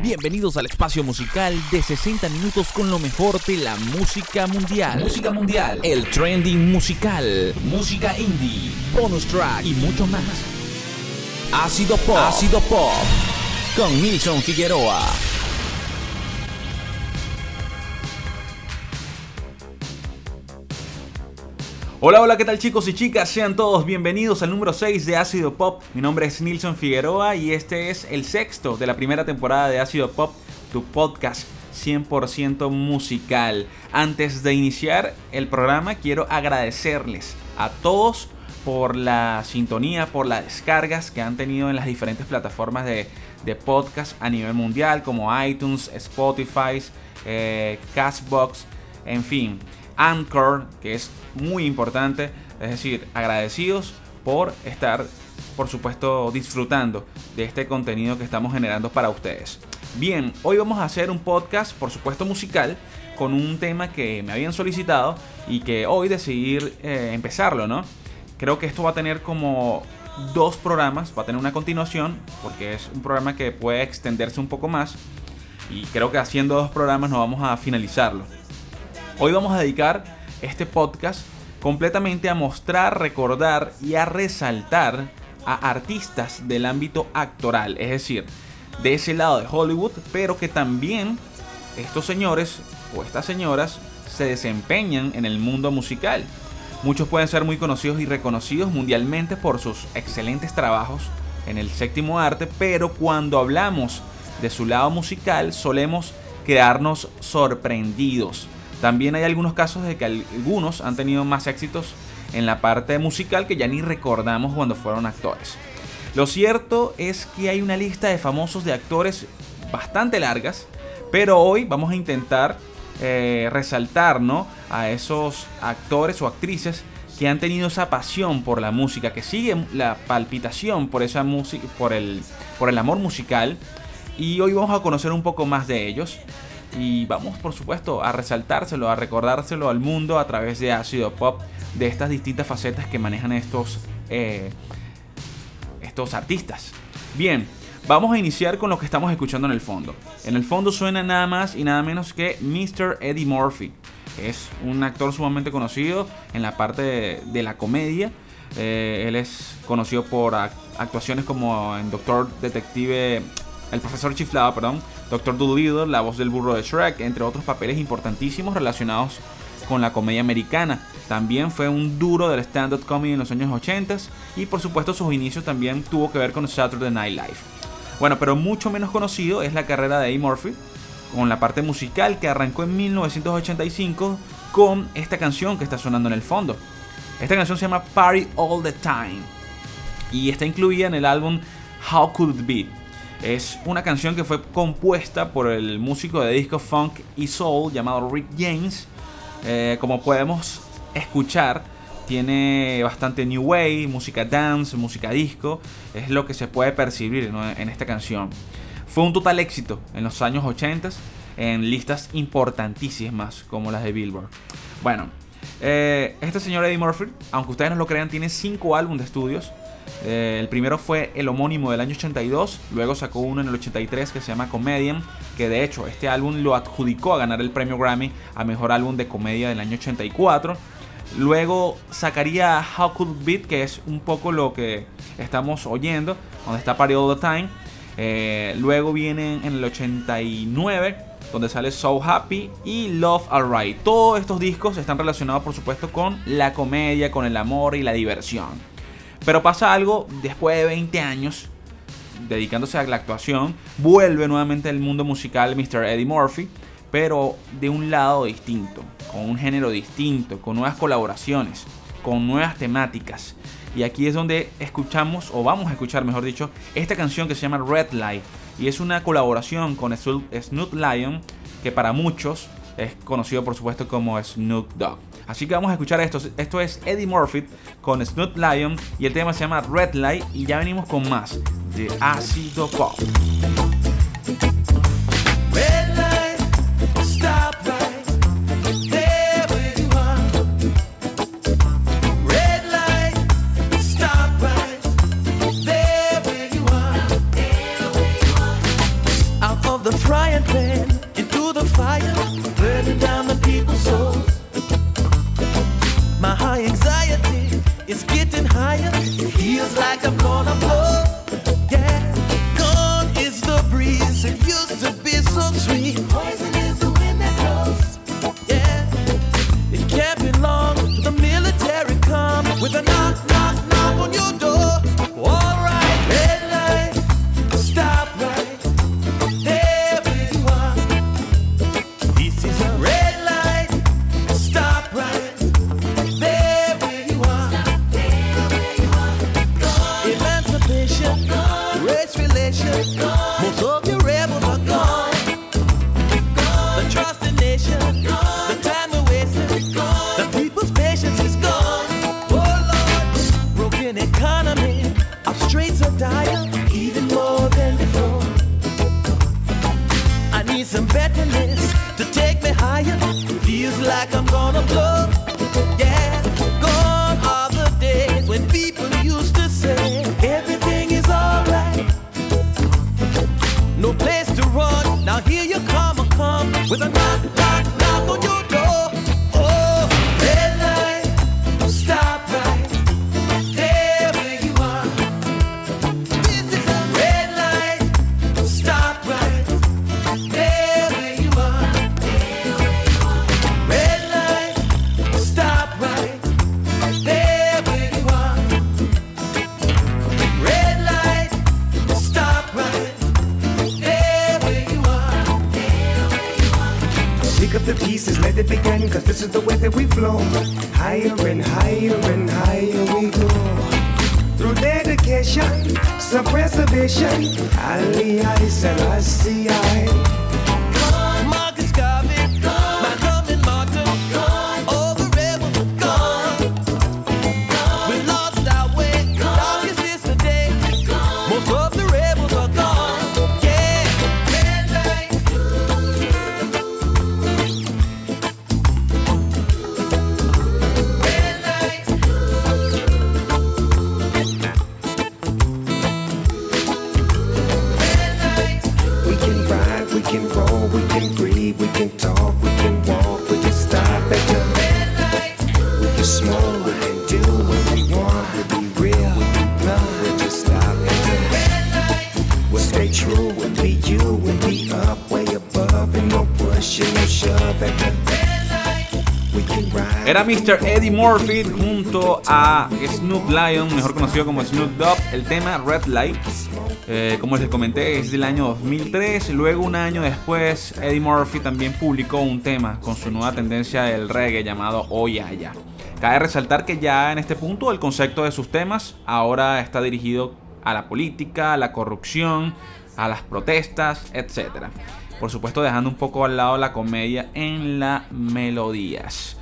Bienvenidos al espacio musical de 60 minutos con lo mejor de la música mundial. Música mundial, el trending musical, música indie, bonus track y mucho más. Ácido Pop, Ácido Pop, con Nilson Figueroa. Hola, hola, ¿qué tal chicos y chicas? Sean todos bienvenidos al número 6 de Ácido Pop. Mi nombre es Nilson Figueroa y este es el sexto de la primera temporada de Ácido Pop, tu podcast 100% musical. Antes de iniciar el programa, quiero agradecerles a todos por la sintonía, por las descargas que han tenido en las diferentes plataformas de, podcast a nivel mundial, como iTunes, Spotify, eh, Castbox, en fin. Anchor, que es muy importante, es decir, agradecidos por estar, por supuesto, disfrutando de este contenido que estamos generando para ustedes. Bien, hoy vamos a hacer un podcast, por supuesto, musical, con un tema que me habían solicitado y que hoy decidí eh, empezarlo, ¿no? Creo que esto va a tener como dos programas, va a tener una continuación, porque es un programa que puede extenderse un poco más. Y creo que haciendo dos programas no vamos a finalizarlo. Hoy vamos a dedicar este podcast completamente a mostrar, recordar y a resaltar a artistas del ámbito actoral, es decir, de ese lado de Hollywood, pero que también estos señores o estas señoras se desempeñan en el mundo musical. Muchos pueden ser muy conocidos y reconocidos mundialmente por sus excelentes trabajos en el séptimo arte, pero cuando hablamos de su lado musical solemos quedarnos sorprendidos también hay algunos casos de que algunos han tenido más éxitos en la parte musical que ya ni recordamos cuando fueron actores. Lo cierto es que hay una lista de famosos de actores bastante largas, pero hoy vamos a intentar eh, resaltar ¿no? a esos actores o actrices que han tenido esa pasión por la música, que siguen la palpitación por esa música, por el, por el amor musical. Y hoy vamos a conocer un poco más de ellos y vamos por supuesto a resaltárselo, a recordárselo al mundo a través de ácido pop, de estas distintas facetas que manejan estos, eh, estos artistas. Bien, vamos a iniciar con lo que estamos escuchando en el fondo. En el fondo suena nada más y nada menos que Mr. Eddie Murphy. Es un actor sumamente conocido en la parte de, la comedia. Eh, él es conocido por actuaciones como en Doctor Detective el profesor chiflado, perdón, Doctor Dolittle, la voz del burro de Shrek, entre otros papeles importantísimos relacionados con la comedia americana. También fue un duro del stand-up comedy en los años 80 y por supuesto sus inicios también tuvo que ver con Saturday Night Live. Bueno, pero mucho menos conocido es la carrera de Eddie Murphy con la parte musical que arrancó en 1985 con esta canción que está sonando en el fondo. Esta canción se llama Party All the Time y está incluida en el álbum How Could It Be es una canción que fue compuesta por el músico de disco funk y soul llamado Rick James. Eh, como podemos escuchar, tiene bastante new wave, música dance, música disco. Es lo que se puede percibir en esta canción. Fue un total éxito en los años 80 en listas importantísimas como las de Billboard. Bueno, eh, este señor Eddie Murphy, aunque ustedes no lo crean, tiene 5 álbumes de estudios eh, el primero fue el homónimo del año 82, luego sacó uno en el 83 que se llama Comedian, que de hecho este álbum lo adjudicó a ganar el premio Grammy a Mejor Álbum de Comedia del año 84. Luego sacaría How Could It Be, que es un poco lo que estamos oyendo, donde está Party All the Time. Eh, luego viene en el 89, donde sale So Happy y Love Alright. Todos estos discos están relacionados, por supuesto, con la comedia, con el amor y la diversión. Pero pasa algo después de 20 años dedicándose a la actuación, vuelve nuevamente al mundo musical Mr. Eddie Murphy, pero de un lado distinto, con un género distinto, con nuevas colaboraciones, con nuevas temáticas. Y aquí es donde escuchamos, o vamos a escuchar mejor dicho, esta canción que se llama Red Light. Y es una colaboración con Snoop Lion, que para muchos es conocido por supuesto como Snoop Dogg. Así que vamos a escuchar esto. Esto es Eddie Murphy con Snoop Lion y el tema se llama Red Light y ya venimos con más de Ácido Pop. Some betterness to take me higher. Feels like I'm gonna blow. Yeah, gone are the days when people used to say everything is alright. No place to run. Now here you come, come with a knock we can breathe, we can talk, we can walk, we can stop at the light. We can smoke, we can do what we want, we be real, we be blunt, we just stop at the light. We'll stay true and be you and be up way above and no pushing, no shove at the ride. Era Mr. Eddie Murphy junto a Snoop Lion, mejor conocido como Snoop Dogg. El tema Red Light, eh, como les comenté, es del año 2003. Luego, un año después, Eddie Murphy también publicó un tema con su nueva tendencia del reggae llamado Oyaya. Cabe resaltar que ya en este punto el concepto de sus temas ahora está dirigido a la política, a la corrupción, a las protestas, etc. Por supuesto dejando un poco al lado la comedia en las melodías.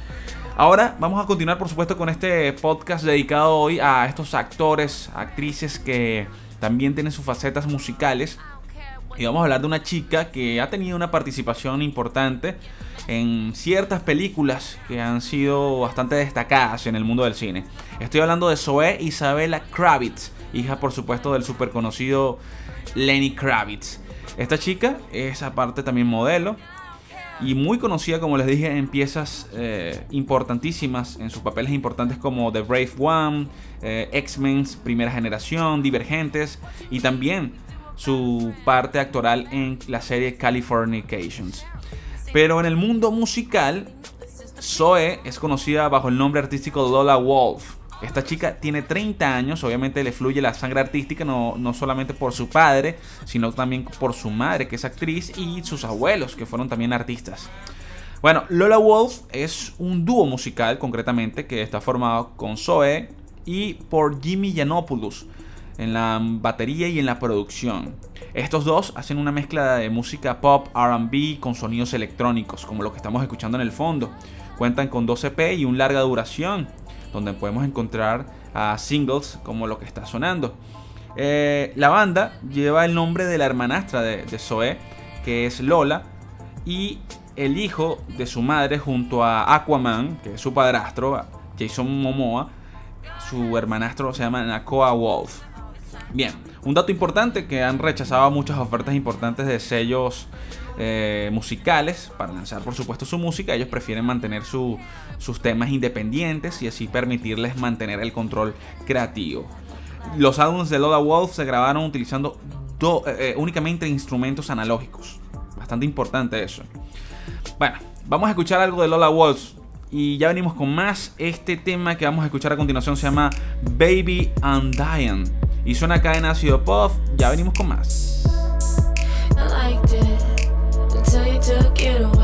Ahora vamos a continuar por supuesto con este podcast dedicado hoy a estos actores, actrices que también tienen sus facetas musicales. Y vamos a hablar de una chica que ha tenido una participación importante en ciertas películas que han sido bastante destacadas en el mundo del cine. Estoy hablando de Zoe Isabella Kravitz, hija por supuesto del súper conocido Lenny Kravitz. Esta chica es aparte también modelo y muy conocida, como les dije, en piezas eh, importantísimas, en sus papeles importantes como The Brave One, eh, X-Men Primera Generación, Divergentes y también su parte actoral en la serie Californications. Pero en el mundo musical, Zoe es conocida bajo el nombre artístico Lola Wolf. Esta chica tiene 30 años, obviamente le fluye la sangre artística, no, no solamente por su padre, sino también por su madre, que es actriz, y sus abuelos, que fueron también artistas. Bueno, Lola Wolf es un dúo musical, concretamente, que está formado con Zoe y por Jimmy Yiannopoulos en la batería y en la producción. Estos dos hacen una mezcla de música pop, RB con sonidos electrónicos, como lo que estamos escuchando en el fondo. Cuentan con 12 EP y un larga duración, donde podemos encontrar a singles como lo que está sonando. Eh, la banda lleva el nombre de la hermanastra de, de Zoe, que es Lola, y el hijo de su madre junto a Aquaman, que es su padrastro, Jason Momoa, su hermanastro se llama Nakoa Wolf. Bien, un dato importante que han rechazado muchas ofertas importantes de sellos eh, musicales para lanzar por supuesto su música, ellos prefieren mantener sus temas independientes y así permitirles mantener el control creativo. Los álbumes de Lola Wolf se grabaron utilizando eh, eh, únicamente instrumentos analógicos. Bastante importante eso. Bueno, vamos a escuchar algo de Lola Wolf. Y ya venimos con más. Este tema que vamos a escuchar a continuación se llama Baby and Dying. Y suena acá en ácido pop. Ya venimos con más. took it away.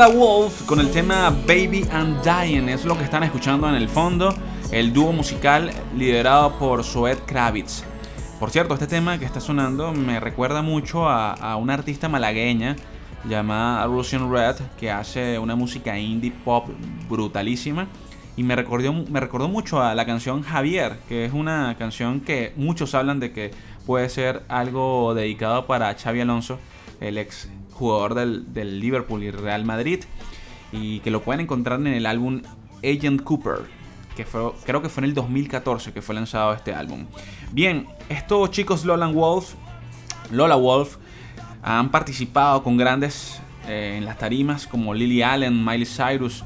Lola Wolf con el tema Baby and Dying es lo que están escuchando en el fondo, el dúo musical liderado por Zoet Kravitz. Por cierto, este tema que está sonando me recuerda mucho a, una artista malagueña llamada Russian Red que hace una música indie pop brutalísima y me recordó, me recordó mucho a la canción Javier, que es una canción que muchos hablan de que puede ser algo dedicado para Xavi Alonso, el ex jugador del, Liverpool y Real Madrid, y que lo pueden encontrar en el álbum Agent Cooper, que creo que fue en el 2014 que fue lanzado este álbum. Bien, estos chicos Lola Wolf, Lola Wolf han participado con grandes eh, en las tarimas como Lily Allen, Miley Cyrus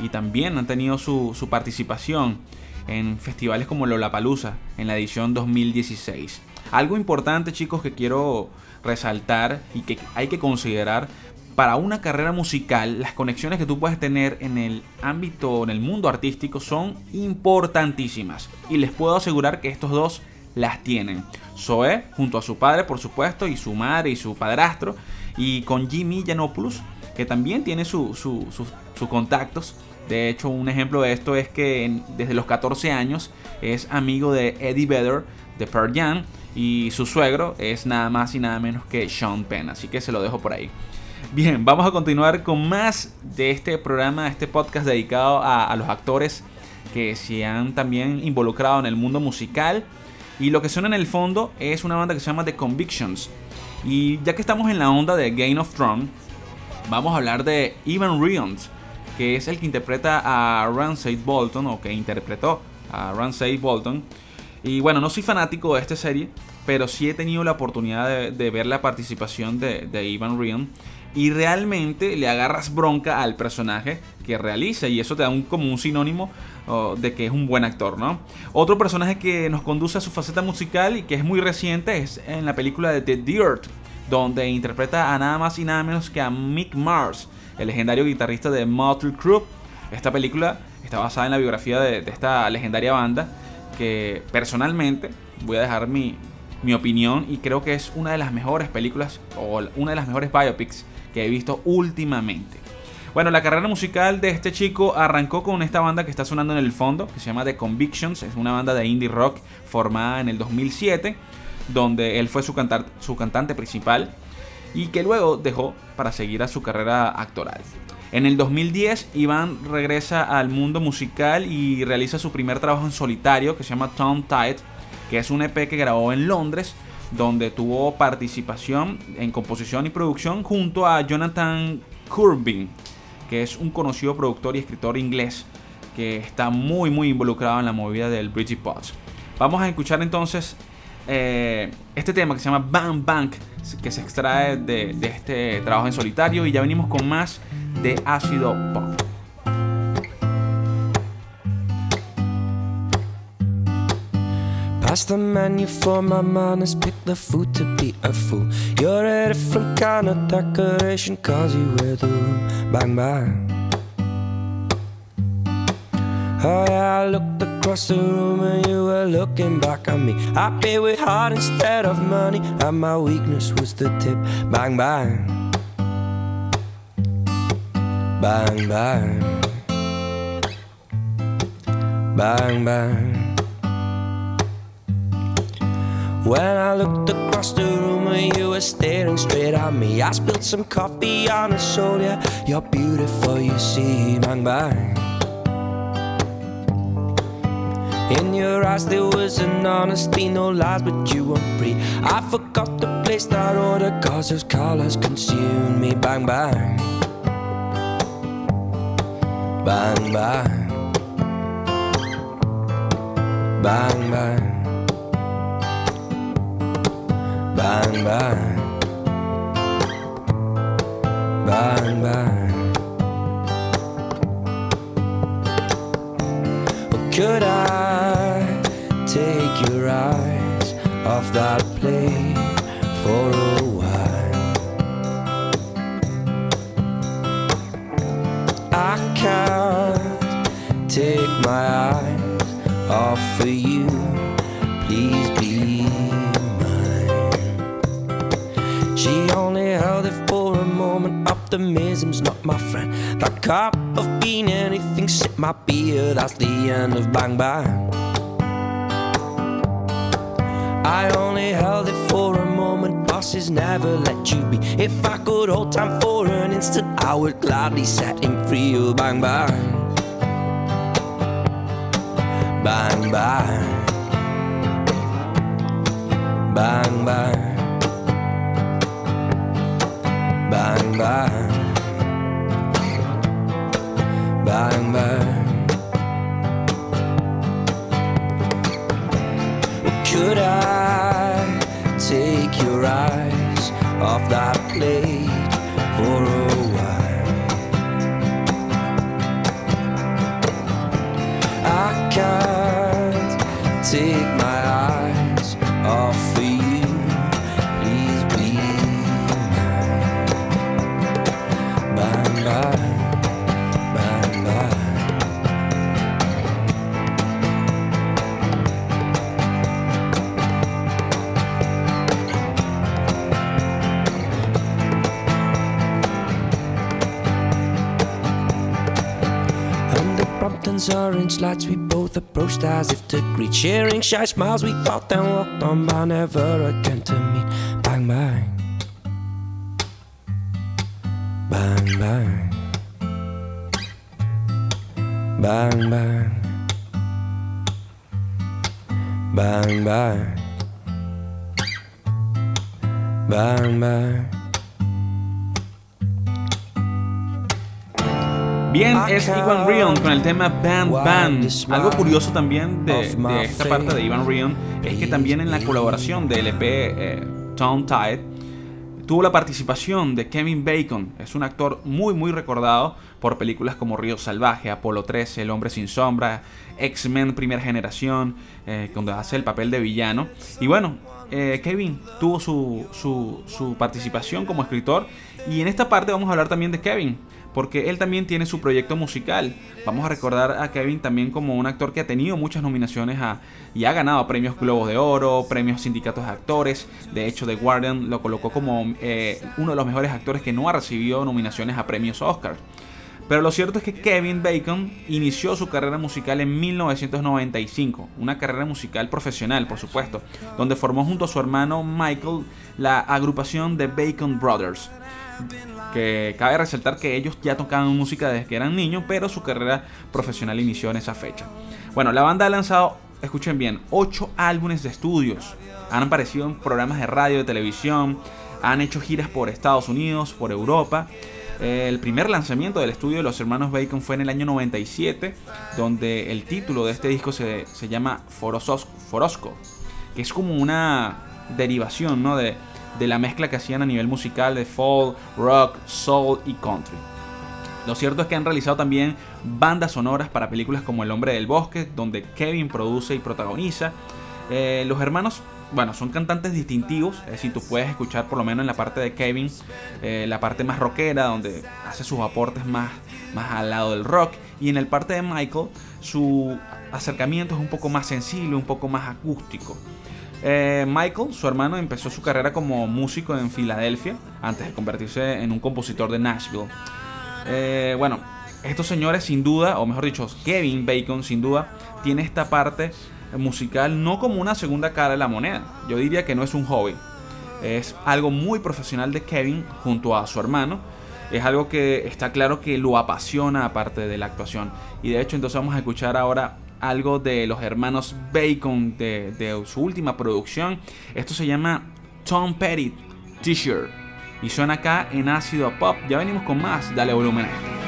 y también han tenido su, su participación en festivales como Lollapalooza en la edición 2016. Algo importante chicos que quiero resaltar y que hay que considerar para una carrera musical, las conexiones que tú puedes tener en el ámbito, en el mundo artístico, son importantísimas. Y les puedo asegurar que estos dos las tienen. Zoe, junto a su padre, por supuesto, y su madre y su padrastro, y con Jimmy Janopoulos, que también tiene sus contactos. De hecho, un ejemplo de esto es que desde los 14 años es amigo de Eddie Vedder de Pearl Jam y su suegro es nada más y nada menos que Sean Penn, así que se lo dejo por ahí. Bien, vamos a continuar con más de este programa, este podcast dedicado a, los actores que se han también involucrado en el mundo musical. Y lo que suena en el fondo es una banda que se llama The Convictions. Y ya que estamos en la onda de Game of Thrones, vamos a hablar de Ivan Rions, que es el que interpreta a Ramsay Bolton, o que interpretó a Ramsay Bolton. Y bueno, no soy fanático de esta serie, pero sí he tenido la oportunidad de, ver la participación de, de Ivan Ryan y realmente le agarras bronca al personaje que realiza y eso te da un, como un sinónimo de que es un buen actor, ¿no? Otro personaje que nos conduce a su faceta musical y que es muy reciente es en la película de The Dirt, donde interpreta a nada más y nada menos que a Mick Mars, el legendario guitarrista de Motley Crue. Esta película está basada en la biografía de, esta legendaria banda que personalmente voy a dejar mi, mi opinión y creo que es una de las mejores películas o una de las mejores biopics que he visto últimamente. Bueno, la carrera musical de este chico arrancó con esta banda que está sonando en el fondo, que se llama The Convictions, es una banda de indie rock formada en el 2007, donde él fue su, su cantante principal y que luego dejó para seguir a su carrera actoral. En el 2010, Iván regresa al mundo musical y realiza su primer trabajo en solitario que se llama Tom Tide, que es un EP que grabó en Londres donde tuvo participación en composición y producción junto a Jonathan Corbin, que es un conocido productor y escritor inglés que está muy muy involucrado en la movida del Bridgepot. Vamos a escuchar entonces eh, este tema que se llama Bang Bang, que se extrae de este trabajo en solitario y ya venimos con más de ácido pop. Pass the menu for my manners, pick the food to be a fool. You're a different kind of decoration, cause you wear the room. Bang, bang. Oh yeah, I looked across the room and you were looking back at me. I paid with heart instead of money, and my weakness was the tip. Bang, bang. Bang, bang. Bang, bang. When I looked across the room and you were staring straight at me, I spilled some coffee on a shoulder. You're beautiful, you see, bang bang. In your eyes there was an honesty, no lies, but you weren't free. I forgot to place that order, cause those colors consumed me, bang bang. Bang bang. Bang bang. Bang, bang. Bang, bang. could I take your eyes off that plate for a take my eyes off of you. Please be mine. she only held it for a moment. Optimism's not my friend. That cup of being anything, sip my beer. That's the end of bang bang. I only held it for a moment. Bosses never let you be. If I could hold time for an instant, I would gladly set him free. Oh, bang bang. Bang bang. Bang bang. Bang, bang. Bang, bang. Could I take your eyes off that plate take my eyes off of you. Please be mine. Bang, bang, bang, bang. Under Brompton's orange lights, we both approached as if to greet. Sharing shy smiles, we thought then walked on by, never again to meet. Bang, bang. Bang, bang. Bang, bang. Bang, bang. Bang, bang. Bien, es Ivan Rion con el tema Band Band. Algo curioso también de, de esta parte de Ivan Rion es que también en la colaboración del EP eh, Tongue Tide tuvo la participación de Kevin Bacon. Es un actor muy muy recordado por películas como Río Salvaje, Apolo 13, El Hombre Sin Sombra, X-Men Primera Generación, eh, donde hace el papel de villano. Y bueno, eh, Kevin tuvo su, su, su participación como escritor. Y en esta parte vamos a hablar también de Kevin porque él también tiene su proyecto musical. Vamos a recordar a Kevin también como un actor que ha tenido muchas nominaciones a, y ha ganado premios Globos de Oro, premios sindicatos de actores. De hecho, The Guardian lo colocó como eh, uno de los mejores actores que no ha recibido nominaciones a premios Oscar. Pero lo cierto es que Kevin Bacon inició su carrera musical en 1995, una carrera musical profesional, por supuesto, donde formó junto a su hermano Michael la agrupación The Bacon Brothers que cabe resaltar que ellos ya tocaban música desde que eran niños, pero su carrera profesional inició en esa fecha. Bueno, la banda ha lanzado, escuchen bien, 8 álbumes de estudios. Han aparecido en programas de radio, de televisión, han hecho giras por Estados Unidos, por Europa. El primer lanzamiento del estudio de los hermanos Bacon fue en el año 97, donde el título de este disco se, llama Forosco, que es como una derivación ¿no? de, de la mezcla que hacían a nivel musical de folk, rock, soul y country. Lo cierto es que han realizado también bandas sonoras para películas como El hombre del bosque, donde Kevin produce y protagoniza. Eh, los hermanos, bueno, son cantantes distintivos, es decir, tú puedes escuchar por lo menos en la parte de Kevin eh, la parte más rockera, donde hace sus aportes más, más al lado del rock, y en el parte de Michael su acercamiento es un poco más sensible, un poco más acústico. Eh, Michael, su hermano, empezó su carrera como músico en Filadelfia antes de convertirse en un compositor de Nashville. Eh, bueno, estos señores sin duda, o mejor dicho, Kevin Bacon sin duda, tiene esta parte musical no como una segunda cara de la moneda. Yo diría que no es un hobby. Es algo muy profesional de Kevin junto a su hermano. Es algo que está claro que lo apasiona aparte de la actuación. Y de hecho entonces vamos a escuchar ahora algo de los hermanos Bacon de, su última producción. Esto se llama Tom Petty T-shirt y suena acá en ácido pop. Ya venimos con más, dale volumen a esto.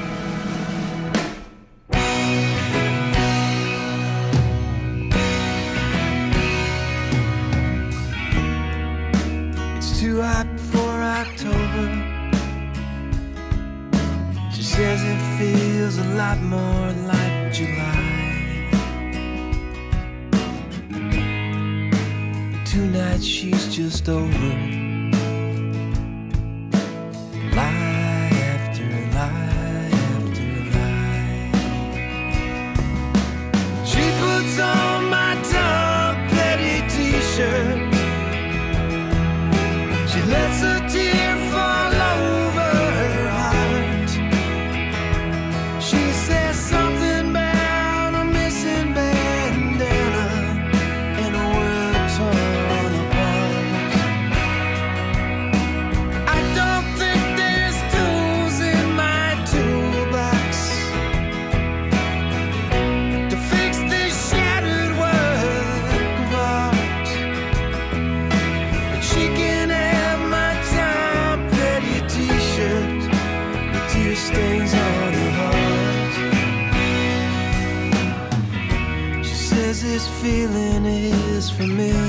says it feels a lot more like July. Tonight she's just over. for me.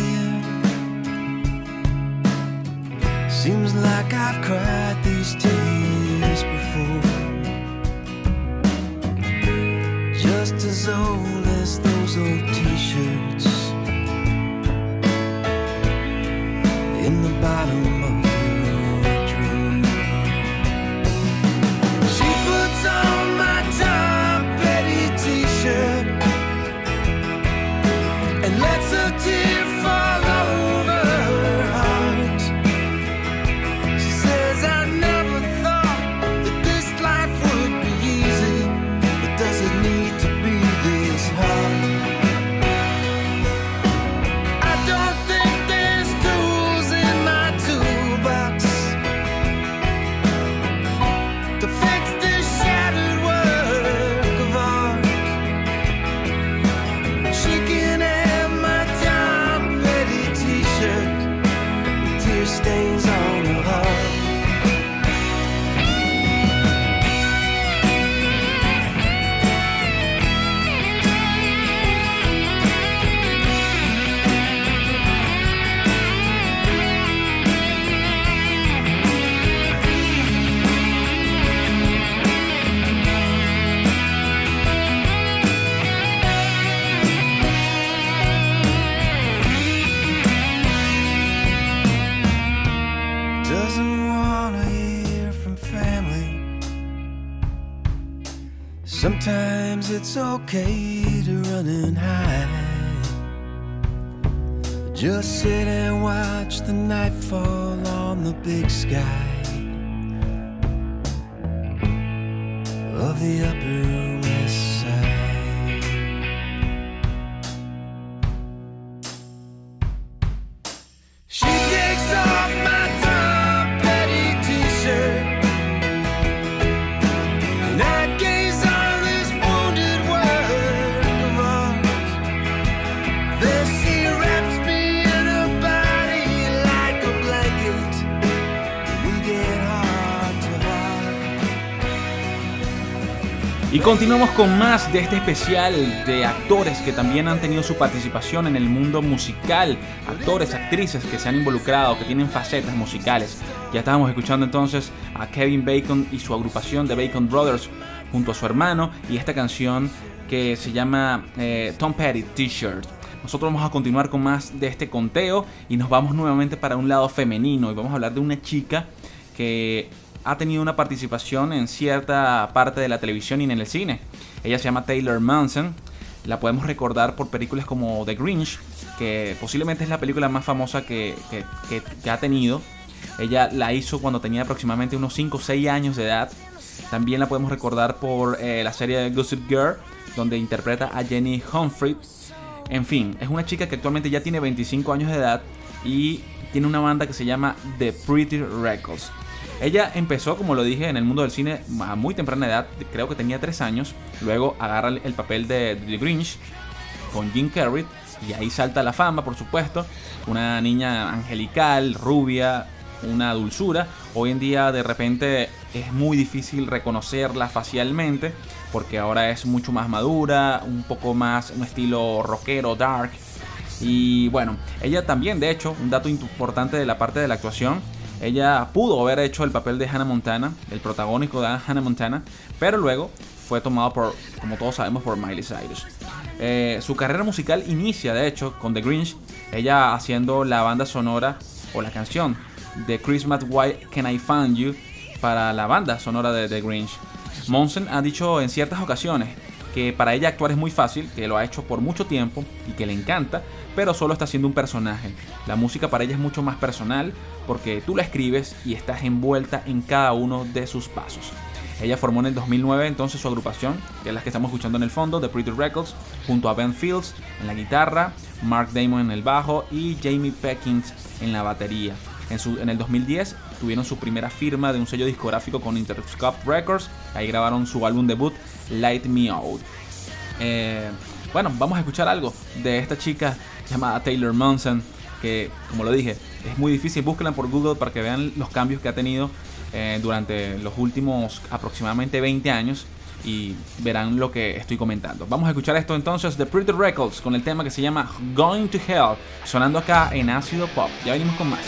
Y continuamos con más de este especial de actores que también han tenido su participación en el mundo musical, actores, actrices que se han involucrado, que tienen facetas musicales. Ya estábamos escuchando entonces a Kevin Bacon y su agrupación de Bacon Brothers junto a su hermano y esta canción que se llama eh, Tom Petty T-shirt. Nosotros vamos a continuar con más de este conteo y nos vamos nuevamente para un lado femenino y vamos a hablar de una chica que ha tenido una participación en cierta parte de la televisión y en el cine. Ella se llama Taylor Manson. La podemos recordar por películas como The Grinch, que posiblemente es la película más famosa que, ha tenido. Ella la hizo cuando tenía aproximadamente unos 5 o 6 años de edad. También la podemos recordar por eh, la serie Gossip Girl, donde interpreta a Jenny Humphrey. En fin, es una chica que actualmente ya tiene 25 años de edad y tiene una banda que se llama The Pretty Records. Ella empezó, como lo dije, en el mundo del cine a muy temprana edad, creo que tenía 3 años. Luego agarra el el papel de The Grinch con Jim Carrey y ahí salta la fama, por supuesto. Una niña angelical, rubia, una dulzura. Hoy en día de repente es muy difícil reconocerla facialmente porque ahora es mucho más madura, un poco más un estilo rockero, dark. Y bueno, ella también, de hecho, un dato importante de la parte de la actuación, ella pudo haber hecho el papel de Hannah Montana, el protagónico de Hannah Montana, pero luego fue tomado por, como todos sabemos, por Miley Cyrus. Eh, su carrera musical inicia, de hecho, con The Grinch, ella haciendo la banda sonora o la canción de Christmas Why Can I Find You para la banda sonora de The Grinch. Monson ha dicho en ciertas ocasiones que para ella actuar es muy fácil, que lo ha hecho por mucho tiempo y que le encanta, pero solo está haciendo un personaje. La música para ella es mucho más personal porque tú la escribes y estás envuelta en cada uno de sus pasos. Ella formó en el 2009 entonces su agrupación, que es la que estamos escuchando en el fondo, The Pretty Records, junto a Ben Fields en la guitarra, Mark Damon en el bajo y Jamie Peckins en la batería. En, su- en el 2010 tuvieron su primera firma de un sello discográfico con Interscope Records, ahí grabaron su álbum debut, Light Me Out. Eh, bueno, vamos a escuchar algo de esta chica llamada Taylor Monson, que como lo dije, es muy difícil, búsquenla por Google para que vean los cambios que ha tenido eh, durante los últimos aproximadamente 20 años y verán lo que estoy comentando. Vamos a escuchar esto entonces de Pretty Records con el tema que se llama Going to Hell, sonando acá en ácido pop. Ya venimos con más.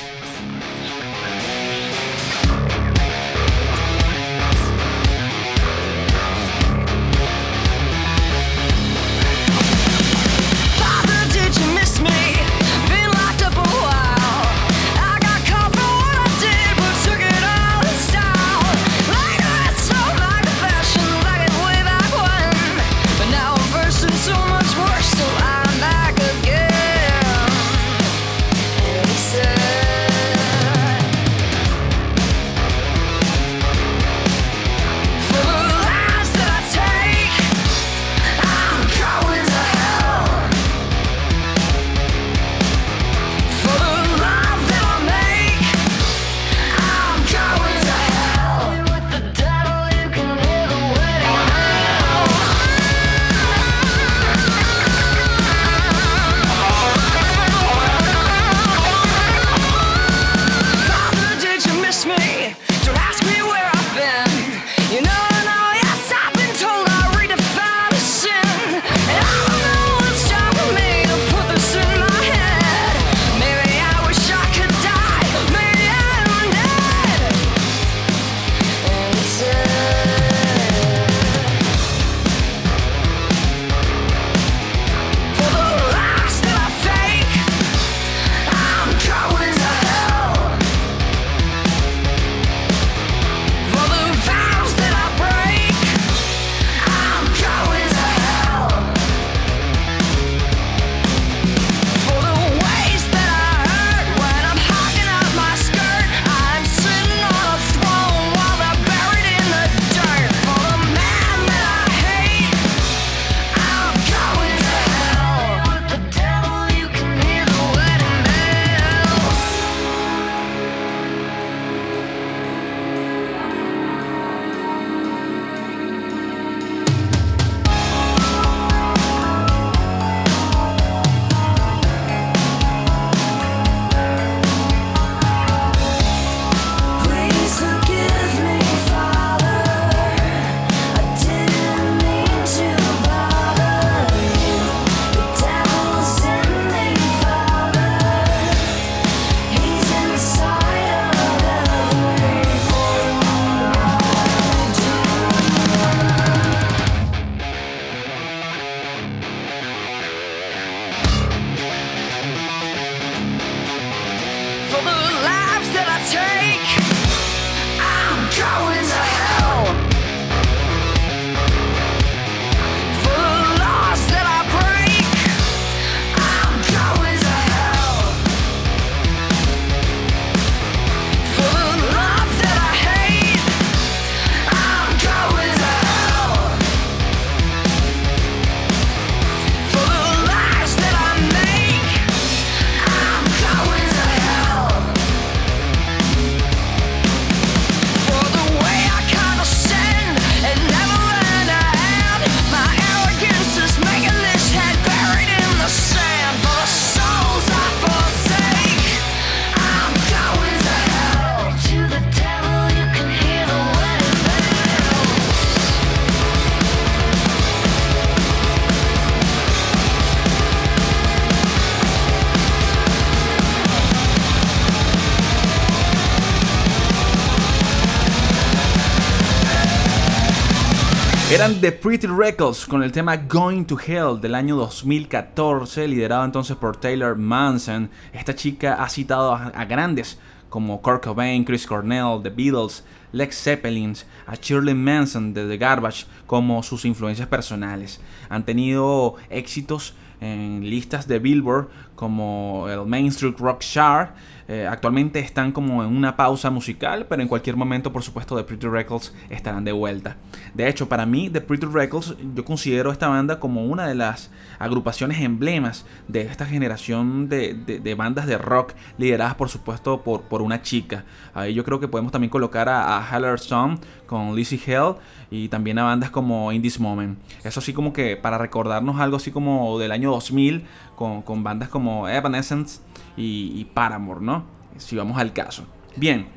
Eran The Pretty Records con el tema Going to Hell del año 2014, liderado entonces por Taylor Manson. Esta chica ha citado a, grandes como Kurt Cobain, Chris Cornell, The Beatles, Lex Zeppelin, a Shirley Manson de The Garbage como sus influencias personales. Han tenido éxitos en listas de Billboard como el Main Street Rock Chart. Eh, actualmente están como en una pausa musical, pero en cualquier momento, por supuesto, The Pretty Records estarán de vuelta. De hecho, para mí, The Pretty Records, yo considero esta banda como una de las agrupaciones emblemas de esta generación de, de- bandas de rock lideradas, por supuesto, por, por una chica. Ahí yo creo que podemos también colocar a, a Heller Song con Lizzie Hell y también a bandas como In This Moment. Eso sí como que para recordarnos algo así como del año 2000 con, bandas como Evanescence y, y Paramore, ¿no? Si vamos al caso. Bien,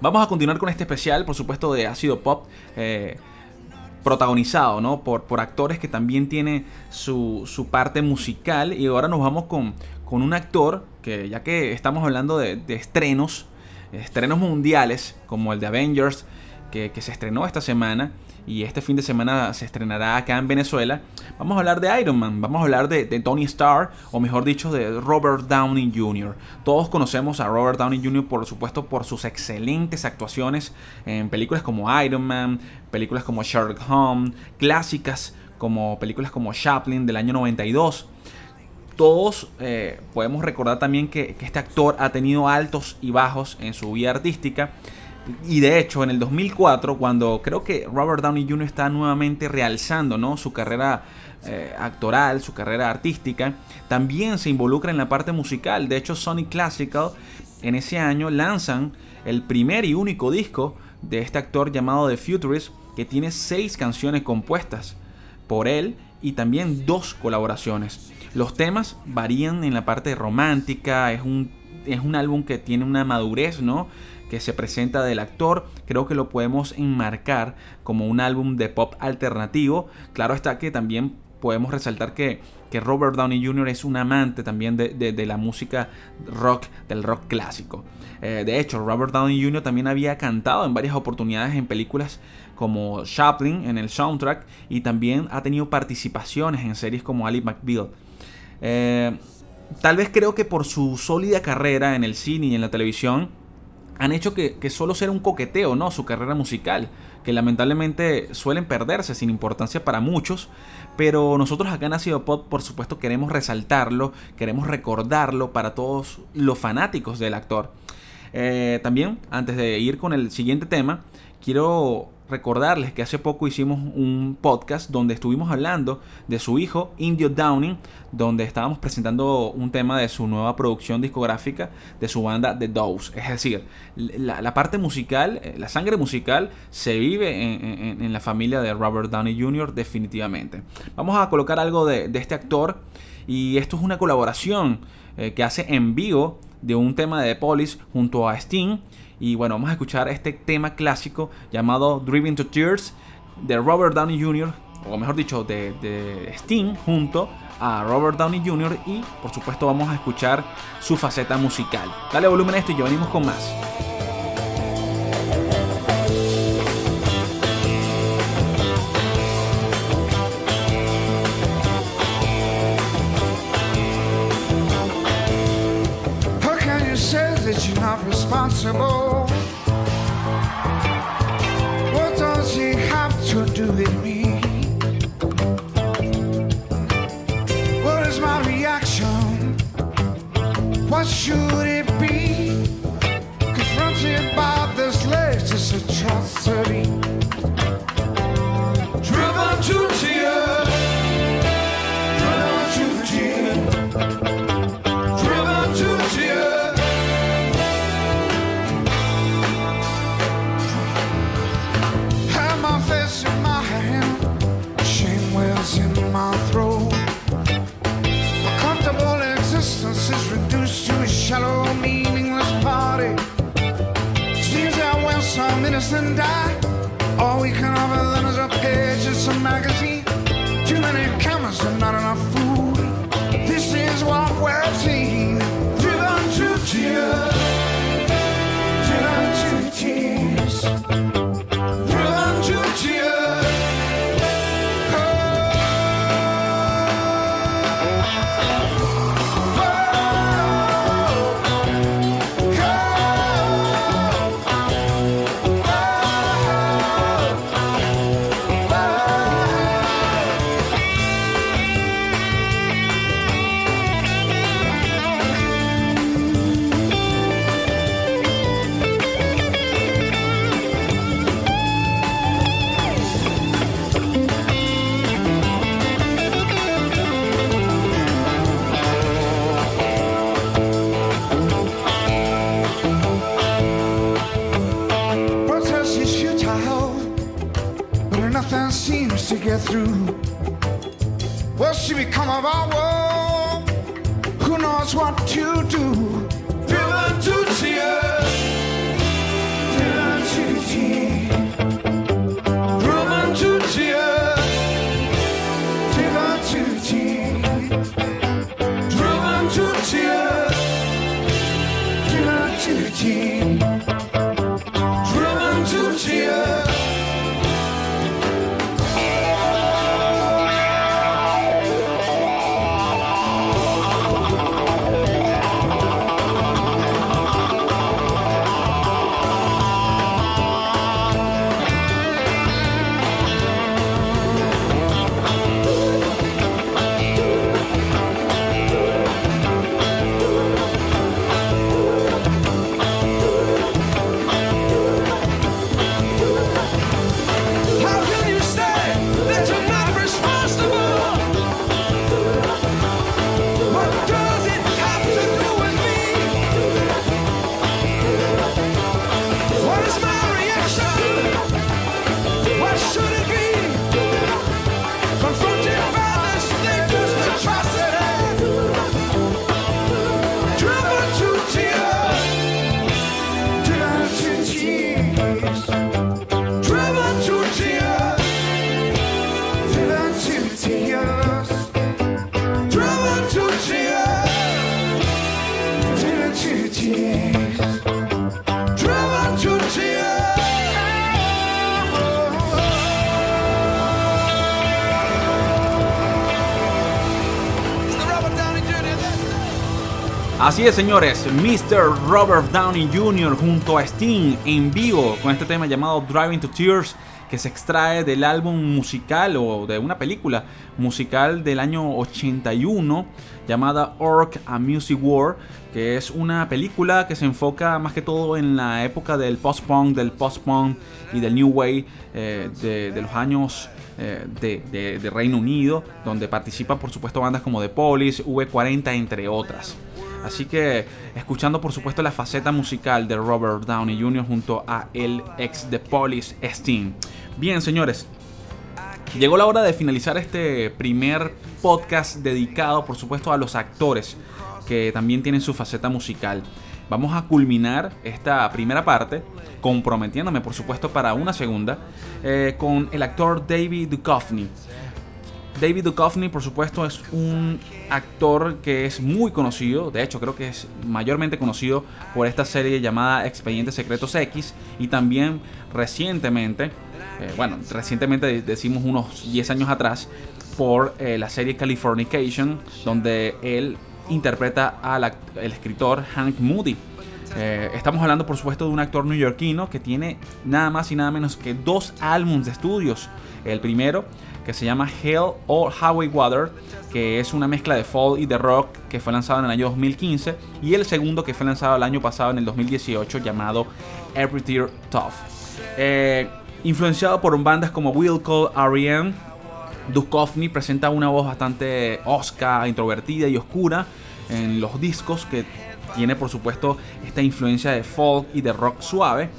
vamos a continuar con este especial, por supuesto, de ácido pop. eh, protagonizado ¿no? por, por actores que también tiene su, su parte musical y ahora nos vamos con, con un actor que ya que estamos hablando de, de estrenos, estrenos mundiales como el de Avengers que, que se estrenó esta semana y este fin de semana se estrenará acá en Venezuela, vamos a hablar de Iron Man, vamos a hablar de, Tony Stark o mejor dicho de Robert Downey Jr. Todos conocemos a Robert Downey Jr. por supuesto por sus excelentes actuaciones en películas como Iron Man, películas como Sherlock Holmes, clásicas como películas como Chaplin del año 92 todos eh, podemos recordar también que, que este actor ha tenido altos y bajos en su vida artística. Y de hecho, en el 2004, cuando creo que Robert Downey Jr. está nuevamente realzando ¿no? su carrera eh, actoral, su carrera artística, también se involucra en la parte musical. De hecho, Sony Classical en ese año lanzan el primer y único disco de este actor llamado The Futurist, que tiene seis canciones compuestas por él y también dos colaboraciones. Los temas varían en la parte romántica, es un, es un álbum que tiene una madurez, ¿no? Que se presenta del actor, creo que lo podemos enmarcar como un álbum de pop alternativo. Claro está que también podemos resaltar que, que Robert Downey Jr. es un amante también de, de- la música rock, del rock clásico. Eh, de hecho, Robert Downey Jr. también había cantado en varias oportunidades en películas como Chaplin en el soundtrack y también ha tenido participaciones en series como Ali McBeal. Eh, tal vez creo que por su sólida carrera en el cine y en la televisión han hecho que, solo sea un coqueteo, ¿no? Su carrera musical, que lamentablemente suelen perderse sin importancia para muchos, pero nosotros acá en Ácido Pop, por supuesto, queremos resaltarlo, queremos recordarlo para todos los fanáticos del actor. Eh, también, antes de ir con el siguiente tema, quiero recordarles que hace poco hicimos un podcast donde estuvimos hablando de su hijo Indio Downing, donde estábamos presentando un tema de su nueva producción discográfica de su banda The Doves. Es decir, la, parte musical, eh, la sangre musical se vive en, en- en la familia de Robert Downey Jr. definitivamente. Vamos a colocar algo de, de este actor y esto es una colaboración eh, que hace en vivo de un tema de The Police junto a Sting. Y bueno, vamos a escuchar este tema clásico llamado Driven to Tears de Robert Downey Jr., o mejor dicho, de, de junto a Robert Downey Jr. Y por supuesto vamos a escuchar su faceta musical. Dale volumen a esto y ya venimos con más. Say that you're not responsible? What does he have to do with me? Through. Will she become of our world? Who knows what to Así es, señores, Mr. Robert Downey Jr. junto a Sting en vivo con este tema llamado Driving to Tears que se extrae del álbum musical o de una película musical del año 81 llamada Orc a Music War, que es una película que se enfoca más que todo en la época del post-punk, del post-punk y del New Wave eh, de, los años eh, de, de- de Reino Unido, donde participan por supuesto bandas como The Police, V40 entre otras. Así que escuchando por supuesto la faceta musical de Robert Downey Jr. junto a el ex The Police Sting. Bien señores, Llegó la hora de finalizar este primer podcast dedicado, por supuesto, a los actores que también tienen su faceta musical. Vamos a culminar esta primera parte, comprometiéndome, por supuesto, para una segunda, eh, con el actor David Duchovny. David Duchovny, por supuesto, es un actor que es muy conocido. De hecho, creo que es mayormente conocido por esta serie llamada Expedientes Secretos X. Y también recientemente, eh, bueno, recientemente de- decimos unos 10 años atrás, por eh, la serie Californication, donde él interpreta al el escritor Hank Moody. Eh, estamos hablando, por supuesto, de un actor neoyorquino que tiene nada más y nada menos que dos álbumes de estudios. El primero, que se llama Hell or Highway Water, que es una mezcla de folk y de rock que fue lanzado en el año 2015. Y el segundo, que fue lanzado el año pasado, en el 2018, llamado Every Tear Tough. Eh, influenciado por bandas como Will Call R.E.M., Duchovny presenta una voz bastante osca, introvertida y oscura en los discos que tiene por supuesto esta influencia de folk y de rock suave.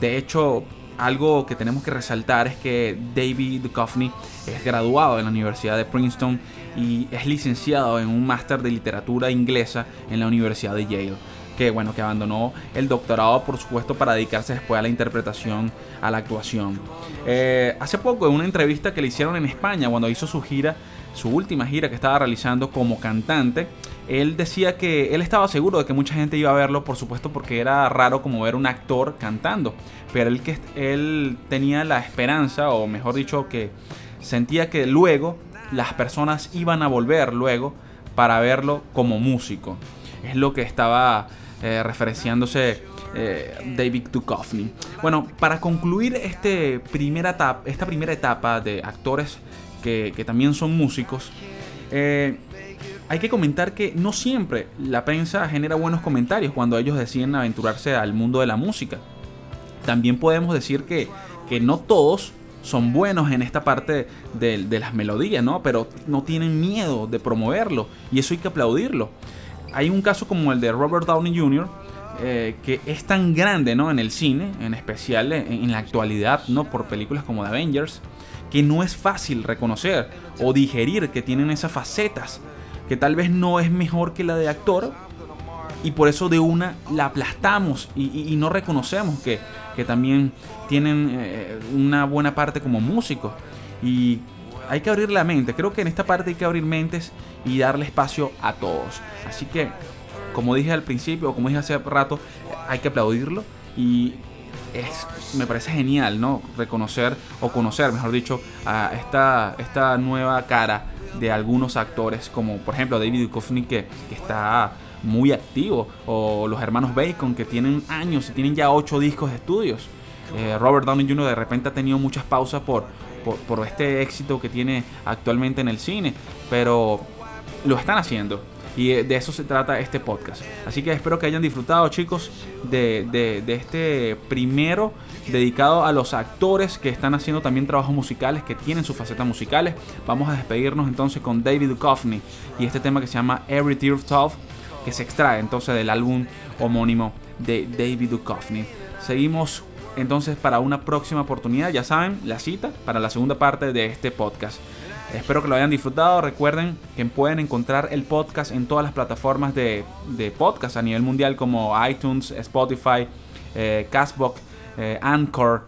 De hecho, algo que tenemos que resaltar es que David Duchovny es graduado en la Universidad de Princeton y es licenciado en un máster de literatura inglesa en la Universidad de Yale que bueno, que abandonó el doctorado por supuesto para dedicarse después a la interpretación, a la actuación. Eh, hace poco en una entrevista que le hicieron en España cuando hizo su gira, su última gira que estaba realizando como cantante, él decía que él estaba seguro de que mucha gente iba a verlo, por supuesto porque era raro como ver un actor cantando, pero él, que, él tenía la esperanza, o mejor dicho, que sentía que luego las personas iban a volver luego para verlo como músico. Es lo que estaba eh, referenciándose eh, David Duchovny. Bueno, para concluir este primera esta primera etapa de actores que, también son músicos, eh, hay que comentar que no siempre la prensa genera buenos comentarios cuando ellos deciden aventurarse al mundo de la música. También podemos decir que, que no todos son buenos en esta parte de, de las melodías, ¿no? Pero no tienen miedo de promoverlo y eso hay que aplaudirlo hay un caso como el de Robert Downey Jr., eh, que es tan grande ¿no? en el cine, en especial en, en, la actualidad, ¿no? por películas como The Avengers, que no es fácil reconocer o digerir que tienen esas facetas, que tal vez no es mejor que la de actor, y por eso de una la aplastamos y, no reconocemos que, que también tienen eh, una buena parte como músicos. Y hay que abrir la mente, creo que en esta parte hay que abrir mentes y darle espacio a todos. Así que, como dije al principio, o como dije hace rato, hay que aplaudirlo y es, me parece genial, ¿no? Reconocer o conocer, mejor dicho, a esta, esta nueva cara de algunos actores, como por ejemplo David Duchovny, que, está muy activo, o los hermanos Bacon, que tienen años y tienen ya ocho discos de estudios. Eh, Robert Downey Jr. de repente ha tenido muchas pausas por, por este éxito que tiene actualmente en el cine, pero lo están haciendo. Y eh, de eso se trata este podcast. Así que espero que hayan disfrutado, chicos, de, este primero dedicado a los actores que están haciendo también trabajos musicales, que tienen sus facetas musicales. Vamos a despedirnos entonces con David Duchovny y este tema que se llama Every Tear of Love, que se extrae entonces del álbum homónimo de David Duchovny. Seguimos entonces para una próxima oportunidad, ya saben, la cita para la segunda parte de este podcast. Espero que lo hayan disfrutado. Recuerden que pueden encontrar el podcast en todas las plataformas de, de podcast a nivel mundial como iTunes, Spotify, eh, Castbox, eh, Anchor.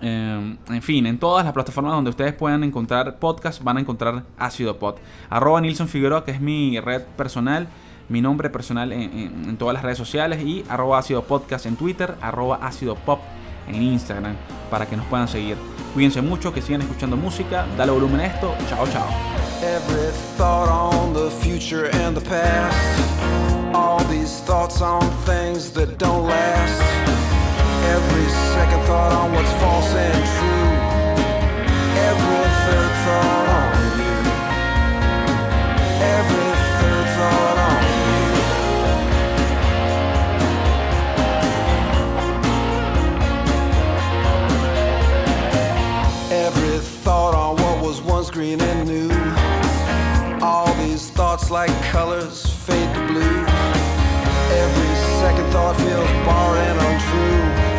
eh, en fin, en todas las plataformas donde ustedes puedan encontrar podcast van a encontrar Ácido Pod. Arroba Nilson Figueroa, que es mi red personal, mi nombre personal en, en- todas las redes sociales. Y arroba Ácido Podcast en Twitter, arroba Ácido Pop en Instagram, para que nos puedan seguir. Cuídense mucho, que sigan escuchando música. Dale volumen a esto. Chao, chao. Every thought on the future and the past. All these thoughts on things that don't last. Every second thought on what's false and true. Every third thought on green and new. All these thoughts like colors fade to blue. Every second thought feels barren and untrue.